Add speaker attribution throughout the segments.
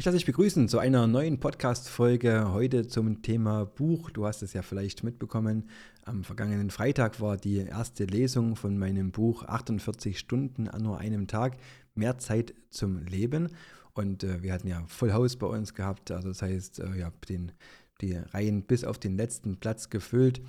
Speaker 1: Ich lasse dich begrüßen zu einer neuen Podcast-Folge heute zum Thema Buch. Du hast es ja vielleicht mitbekommen. Am vergangenen Freitag war die erste Lesung von meinem Buch 48 Stunden an nur einem Tag. Mehr Zeit zum Leben. Und äh, wir hatten ja Full House bei uns gehabt. Also das heißt, äh, ja, den, die Reihen bis auf den letzten Platz gefüllt.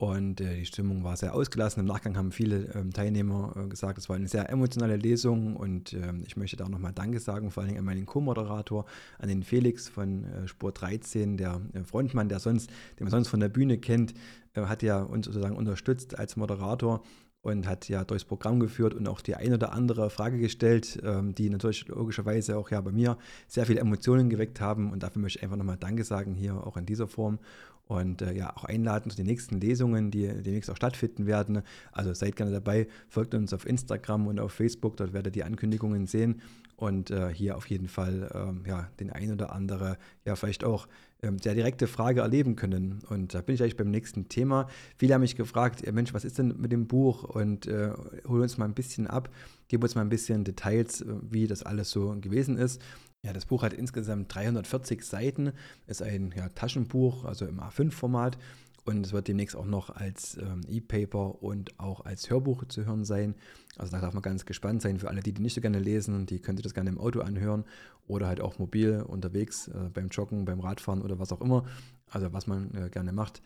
Speaker 1: Und äh, die Stimmung war sehr ausgelassen. Im Nachgang haben viele ähm, Teilnehmer äh, gesagt, es war eine sehr emotionale Lesung. Und äh, ich möchte da auch nochmal Danke sagen, vor allem an meinen Co-Moderator, an den Felix von äh, Sport 13, der äh, Frontmann, der sonst, den man sonst von der Bühne kennt, äh, hat ja uns sozusagen unterstützt als Moderator und hat ja durchs Programm geführt und auch die ein oder andere Frage gestellt, ähm, die natürlich logischerweise auch ja bei mir sehr viele Emotionen geweckt haben. Und dafür möchte ich einfach nochmal Danke sagen hier auch in dieser Form und äh, ja auch einladen zu den nächsten Lesungen, die demnächst auch stattfinden werden. Also seid gerne dabei, folgt uns auf Instagram und auf Facebook, dort werdet ihr die Ankündigungen sehen und äh, hier auf jeden Fall ähm, ja, den ein oder andere, ja vielleicht auch ähm, sehr direkte Frage erleben können. Und da bin ich eigentlich beim nächsten Thema. Viele haben mich gefragt, Mensch, was ist denn mit dem Buch? Und äh, hol uns mal ein bisschen ab, gib uns mal ein bisschen Details, äh, wie das alles so gewesen ist. Ja, das Buch hat insgesamt 340 Seiten, ist ein ja, Taschenbuch, also im A5-Format und es wird demnächst auch noch als ähm, E-Paper und auch als Hörbuch zu hören sein. Also da darf man ganz gespannt sein. Für alle, die, die nicht so gerne lesen, die können sich das gerne im Auto anhören oder halt auch mobil unterwegs, äh, beim Joggen, beim Radfahren oder was auch immer. Also was man äh, gerne macht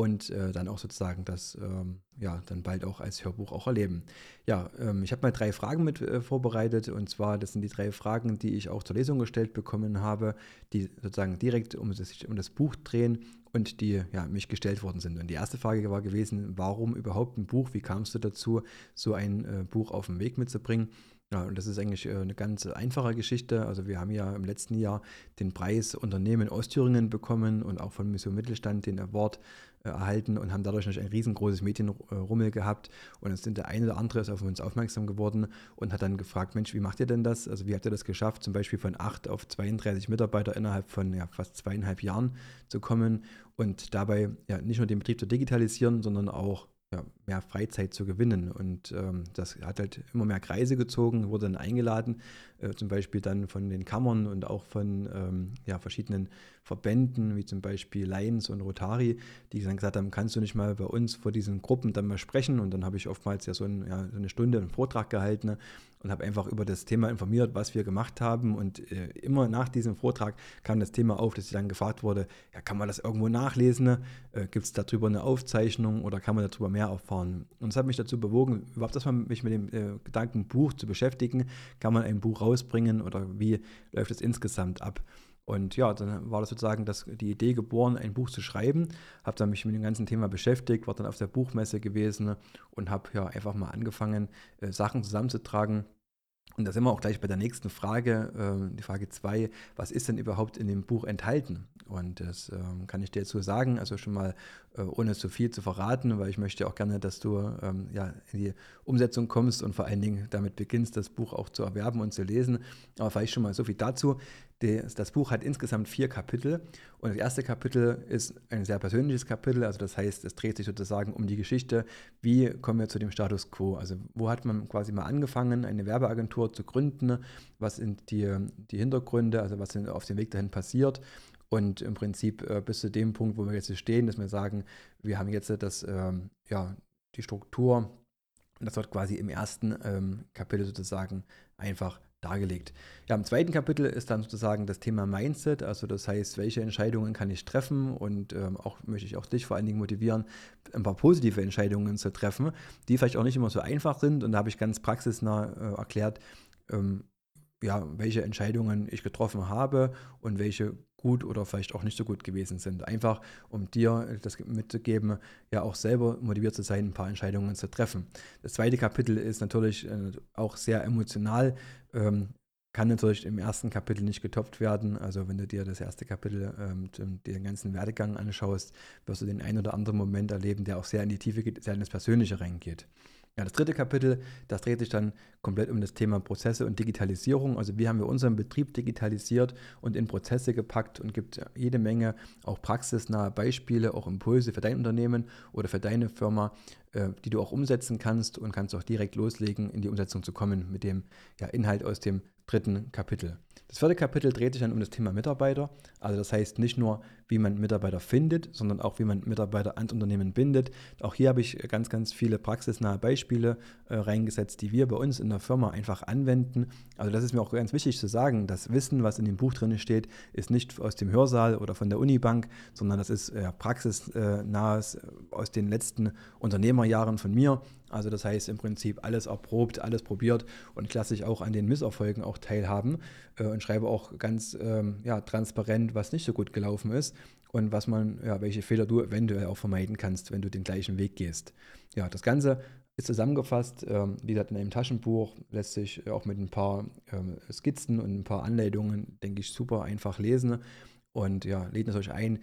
Speaker 1: und äh, dann auch sozusagen das ähm, ja dann bald auch als Hörbuch auch erleben. Ja, ähm, ich habe mal drei Fragen mit äh, vorbereitet und zwar das sind die drei Fragen, die ich auch zur Lesung gestellt bekommen habe, die sozusagen direkt um das, um das Buch drehen und die ja, mich gestellt worden sind. Und die erste Frage war gewesen, warum überhaupt ein Buch? Wie kamst du dazu, so ein äh, Buch auf den Weg mitzubringen? Ja, und das ist eigentlich äh, eine ganz einfache Geschichte. Also wir haben ja im letzten Jahr den Preis Unternehmen Ostthüringen bekommen und auch von Mission Mittelstand den Award äh, erhalten und haben dadurch natürlich ein riesengroßes Medienrummel gehabt. Und es sind der eine oder andere ist auf uns aufmerksam geworden und hat dann gefragt, Mensch, wie macht ihr denn das? Also wie habt ihr das geschafft, zum Beispiel von 8 auf 32 Mitarbeiter innerhalb von ja, fast zweieinhalb Jahren zu kommen und dabei ja nicht nur den Betrieb zu digitalisieren, sondern auch ja, mehr Freizeit zu gewinnen. Und ähm, das hat halt immer mehr Kreise gezogen, wurde dann eingeladen, äh, zum Beispiel dann von den Kammern und auch von ähm, ja, verschiedenen Verbänden, wie zum Beispiel Lions und Rotari, die dann gesagt haben, kannst du nicht mal bei uns vor diesen Gruppen dann mal sprechen? Und dann habe ich oftmals ja so, ein, ja, so eine Stunde einen Vortrag gehalten ne, und habe einfach über das Thema informiert, was wir gemacht haben. Und äh, immer nach diesem Vortrag kam das Thema auf, dass ich dann gefragt wurde, ja, kann man das irgendwo nachlesen? Ne? Äh, Gibt es darüber eine Aufzeichnung oder kann man darüber mehr erfahren? Und es hat mich dazu bewogen, überhaupt erstmal mich mit dem äh, Gedanken Buch zu beschäftigen. Kann man ein Buch rausbringen oder wie läuft es insgesamt ab? Und ja, dann war das sozusagen das, die Idee geboren, ein Buch zu schreiben. Habe dann mich mit dem ganzen Thema beschäftigt, war dann auf der Buchmesse gewesen und habe ja einfach mal angefangen, äh, Sachen zusammenzutragen. Und da sind wir auch gleich bei der nächsten Frage, äh, die Frage 2, was ist denn überhaupt in dem Buch enthalten? Und das ähm, kann ich dir jetzt so sagen, also schon mal äh, ohne zu viel zu verraten, weil ich möchte auch gerne, dass du ähm, ja, in die Umsetzung kommst und vor allen Dingen damit beginnst, das Buch auch zu erwerben und zu lesen. Aber vielleicht schon mal so viel dazu. Das, das Buch hat insgesamt vier Kapitel und das erste Kapitel ist ein sehr persönliches Kapitel, also das heißt, es dreht sich sozusagen um die Geschichte, wie kommen wir zu dem Status quo, also wo hat man quasi mal angefangen, eine Werbeagentur zu gründen, was sind die, die Hintergründe, also was auf dem Weg dahin passiert und im Prinzip äh, bis zu dem Punkt, wo wir jetzt stehen, dass wir sagen, wir haben jetzt das, ähm, ja, die Struktur, das wird quasi im ersten ähm, Kapitel sozusagen einfach dargelegt. Ja, im zweiten Kapitel ist dann sozusagen das Thema Mindset, also das heißt, welche Entscheidungen kann ich treffen? Und ähm, auch möchte ich auch dich vor allen Dingen motivieren, ein paar positive Entscheidungen zu treffen, die vielleicht auch nicht immer so einfach sind. Und da habe ich ganz praxisnah äh, erklärt, ähm, ja, welche Entscheidungen ich getroffen habe und welche gut oder vielleicht auch nicht so gut gewesen sind. Einfach um dir das mitzugeben, ja auch selber motiviert zu sein, ein paar Entscheidungen zu treffen. Das zweite Kapitel ist natürlich äh, auch sehr emotional. Ähm, kann natürlich im ersten Kapitel nicht getopft werden. Also wenn du dir das erste Kapitel, ähm, den ganzen Werdegang anschaust, wirst du den einen oder anderen Moment erleben, der auch sehr in die Tiefe geht, sehr in das Persönliche reingeht. Ja, das dritte Kapitel, das dreht sich dann komplett um das Thema Prozesse und Digitalisierung. Also wie haben wir unseren Betrieb digitalisiert und in Prozesse gepackt und gibt jede Menge auch praxisnahe Beispiele, auch Impulse für dein Unternehmen oder für deine Firma, äh, die du auch umsetzen kannst und kannst auch direkt loslegen, in die Umsetzung zu kommen mit dem ja, Inhalt aus dem dritten Kapitel. Das vierte Kapitel dreht sich dann um das Thema Mitarbeiter. Also das heißt nicht nur, wie man Mitarbeiter findet, sondern auch, wie man Mitarbeiter ans Unternehmen bindet. Auch hier habe ich ganz, ganz viele praxisnahe Beispiele äh, reingesetzt, die wir bei uns in der Firma einfach anwenden. Also das ist mir auch ganz wichtig zu sagen. Das Wissen, was in dem Buch drin steht, ist nicht aus dem Hörsaal oder von der Unibank, sondern das ist äh, praxisnahes äh, aus den letzten Unternehmerjahren von mir. Also das heißt im Prinzip alles erprobt, alles probiert und ich auch an den Misserfolgen auch teilhaben äh, und schreibe auch ganz ähm, ja, transparent, was nicht so gut gelaufen ist und was man, ja, welche Fehler du eventuell auch vermeiden kannst, wenn du den gleichen Weg gehst. Ja, das Ganze ist zusammengefasst, ähm, wie gesagt, in einem Taschenbuch, lässt sich auch mit ein paar ähm, Skizzen und ein paar Anleitungen, denke ich, super einfach lesen und ja, lädt es euch ein,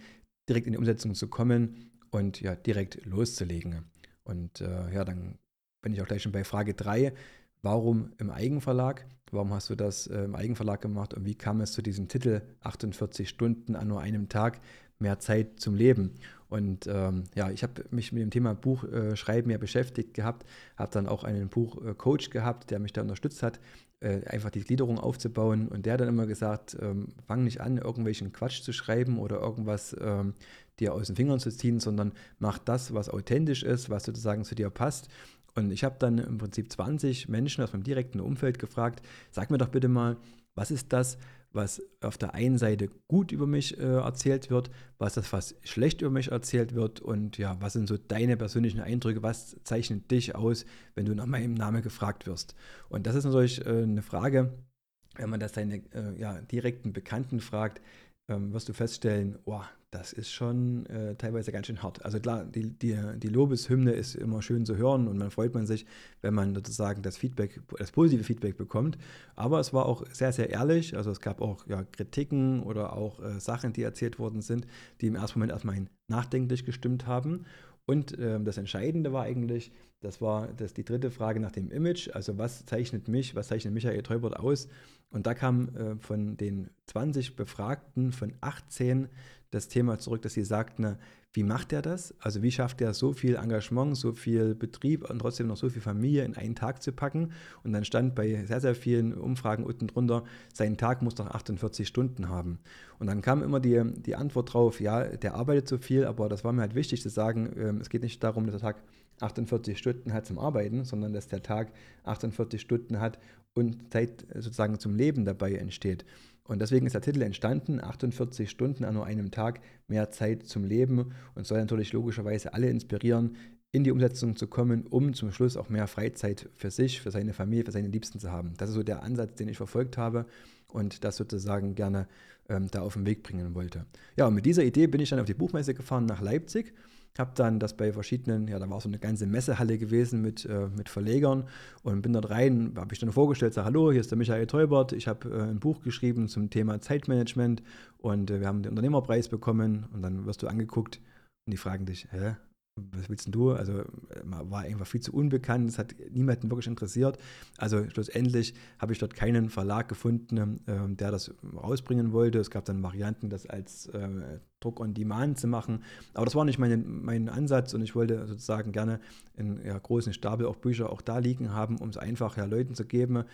Speaker 1: direkt in die Umsetzung zu kommen und ja, direkt loszulegen. Und äh, ja, dann bin ich auch gleich schon bei Frage 3. Warum im Eigenverlag? Warum hast du das äh, im Eigenverlag gemacht und wie kam es zu diesem Titel 48 Stunden an nur einem Tag mehr Zeit zum Leben? Und ähm, ja, ich habe mich mit dem Thema Buchschreiben äh, ja beschäftigt gehabt, habe dann auch einen Buchcoach gehabt, der mich da unterstützt hat, äh, einfach die Gliederung aufzubauen. Und der hat dann immer gesagt, ähm, fang nicht an, irgendwelchen Quatsch zu schreiben oder irgendwas ähm, dir aus den Fingern zu ziehen, sondern mach das, was authentisch ist, was sozusagen zu dir passt. Und ich habe dann im Prinzip 20 Menschen aus meinem direkten Umfeld gefragt, sag mir doch bitte mal, was ist das, was auf der einen Seite gut über mich äh, erzählt wird, was das, was schlecht über mich erzählt wird und ja, was sind so deine persönlichen Eindrücke, was zeichnet dich aus, wenn du nach meinem Namen gefragt wirst. Und das ist natürlich äh, eine Frage, wenn man das seine äh, ja, direkten Bekannten fragt, ähm, wirst du feststellen, oh, das ist schon äh, teilweise ganz schön hart. Also klar, die, die, die Lobeshymne ist immer schön zu hören und man freut man sich, wenn man sozusagen das Feedback, das positive Feedback bekommt. Aber es war auch sehr, sehr ehrlich. Also es gab auch ja, Kritiken oder auch äh, Sachen, die erzählt worden sind, die im ersten Moment erstmal nachdenklich gestimmt haben. Und äh, das Entscheidende war eigentlich, das war das die dritte Frage nach dem Image. Also was zeichnet mich, was zeichnet Michael Teubert aus? Und da kam äh, von den 20 Befragten von 18 das Thema zurück, dass sie sagten, wie macht er das? Also wie schafft er so viel Engagement, so viel Betrieb und trotzdem noch so viel Familie in einen Tag zu packen? Und dann stand bei sehr, sehr vielen Umfragen unten drunter, sein Tag muss doch 48 Stunden haben. Und dann kam immer die, die Antwort drauf, ja, der arbeitet so viel, aber das war mir halt wichtig zu sagen, ähm, es geht nicht darum, dass der Tag 48 Stunden hat zum Arbeiten, sondern dass der Tag 48 Stunden hat und Zeit sozusagen zum Leben dabei entsteht. Und deswegen ist der Titel entstanden, 48 Stunden an nur einem Tag, mehr Zeit zum Leben. Und soll natürlich logischerweise alle inspirieren, in die Umsetzung zu kommen, um zum Schluss auch mehr Freizeit für sich, für seine Familie, für seine Liebsten zu haben. Das ist so der Ansatz, den ich verfolgt habe und das sozusagen gerne ähm, da auf den Weg bringen wollte. Ja, und mit dieser Idee bin ich dann auf die Buchmesse gefahren nach Leipzig habe dann das bei verschiedenen, ja, da war so eine ganze Messehalle gewesen mit, äh, mit Verlegern und bin dort rein, habe ich dann vorgestellt, sage, hallo, hier ist der Michael Teubert, ich habe äh, ein Buch geschrieben zum Thema Zeitmanagement und äh, wir haben den Unternehmerpreis bekommen und dann wirst du angeguckt und die fragen dich, hä, was willst du? Also war einfach viel zu unbekannt, es hat niemanden wirklich interessiert. Also schlussendlich habe ich dort keinen Verlag gefunden, äh, der das rausbringen wollte. Es gab dann Varianten, das als äh, Druck on Demand zu machen. Aber das war nicht mein, mein Ansatz und ich wollte sozusagen gerne in ja, großen Stapel auch Bücher auch da liegen haben, um es einfach ja, Leuten zu geben,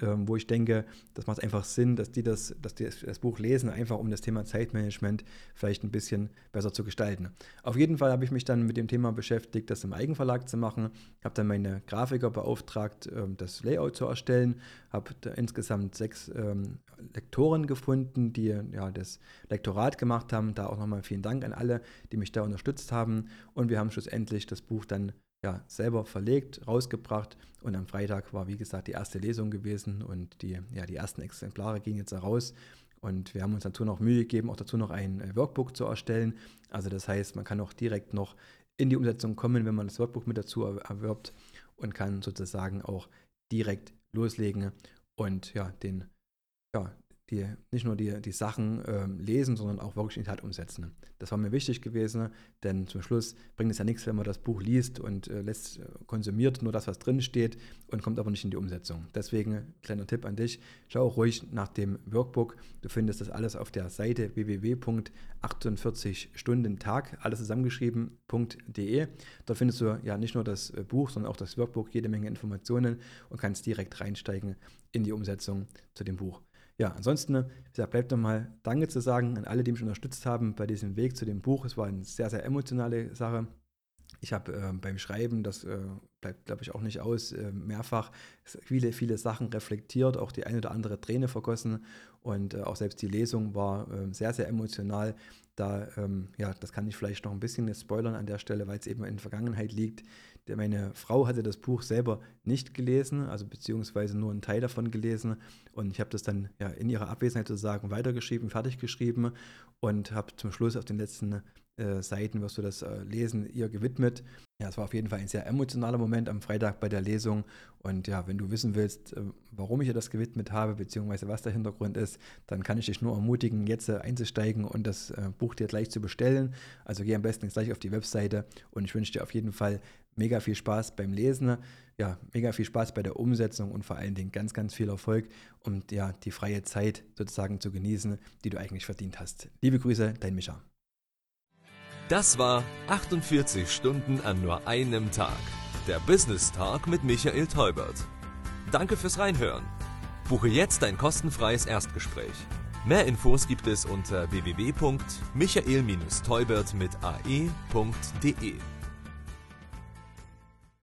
Speaker 1: ähm, wo ich denke, das macht einfach Sinn, dass die das, dass die das Buch lesen, einfach um das Thema Zeitmanagement vielleicht ein bisschen besser zu gestalten. Auf jeden Fall habe ich mich dann mit dem Thema beschäftigt, das im Eigenverlag zu machen, habe dann meine Grafiker beauftragt, ähm, das Layout zu erstellen, habe insgesamt sechs ähm, Lektoren gefunden, die ja das Lektorat gemacht haben. Da auch nochmal vielen Dank an alle, die mich da unterstützt haben. Und wir haben schlussendlich das Buch dann ja, selber verlegt, rausgebracht und am Freitag war, wie gesagt, die erste Lesung gewesen und die, ja, die ersten Exemplare gingen jetzt heraus. Und wir haben uns dazu noch Mühe gegeben, auch dazu noch ein äh, Workbook zu erstellen. Also das heißt, man kann auch direkt noch in die Umsetzung kommen, wenn man das Workbook mit dazu erwirbt und kann sozusagen auch direkt loslegen und ja, den ja, die nicht nur die, die Sachen ähm, lesen, sondern auch wirklich in die Tat umsetzen. Das war mir wichtig gewesen, denn zum Schluss bringt es ja nichts, wenn man das Buch liest und äh, lässt, äh, konsumiert nur das, was drin steht und kommt aber nicht in die Umsetzung. Deswegen kleiner Tipp an dich, schau ruhig nach dem Workbook. Du findest das alles auf der Seite www.48stundentag, alles zusammengeschrieben.de. Dort findest du ja nicht nur das äh, Buch, sondern auch das Workbook, jede Menge Informationen und kannst direkt reinsteigen in die Umsetzung zu dem Buch. Ja, ansonsten, gesagt, bleibt nochmal Danke zu sagen an alle, die mich unterstützt haben bei diesem Weg zu dem Buch. Es war eine sehr, sehr emotionale Sache. Ich habe äh, beim Schreiben, das äh, bleibt, glaube ich, auch nicht aus, äh, mehrfach viele, viele Sachen reflektiert, auch die eine oder andere Träne vergossen und äh, auch selbst die Lesung war ähm, sehr, sehr emotional. Da, ähm, ja, das kann ich vielleicht noch ein bisschen spoilern an der Stelle, weil es eben in der Vergangenheit liegt. Meine Frau hatte das Buch selber nicht gelesen, also beziehungsweise nur einen Teil davon gelesen. Und ich habe das dann ja, in ihrer Abwesenheit sozusagen weitergeschrieben, fertig geschrieben und habe zum Schluss auf den letzten äh, Seiten wirst du das äh, Lesen ihr gewidmet. Ja, es war auf jeden Fall ein sehr emotionaler Moment am Freitag bei der Lesung. Und ja, wenn du wissen willst, äh, warum ich ihr das gewidmet habe, beziehungsweise was der Hintergrund ist, dann kann ich dich nur ermutigen, jetzt äh, einzusteigen und das äh, Buch dir gleich zu bestellen. Also geh am besten gleich auf die Webseite und ich wünsche dir auf jeden Fall mega viel Spaß beim Lesen, ja, mega viel Spaß bei der Umsetzung und vor allen Dingen ganz, ganz viel Erfolg und ja, die freie Zeit sozusagen zu genießen, die du eigentlich verdient hast. Liebe Grüße, dein Micha.
Speaker 2: Das war 48 Stunden an nur einem Tag. Der Business Talk mit Michael Teubert. Danke fürs Reinhören. Buche jetzt dein kostenfreies Erstgespräch. Mehr Infos gibt es unter www.michael-teubert mit ae.de.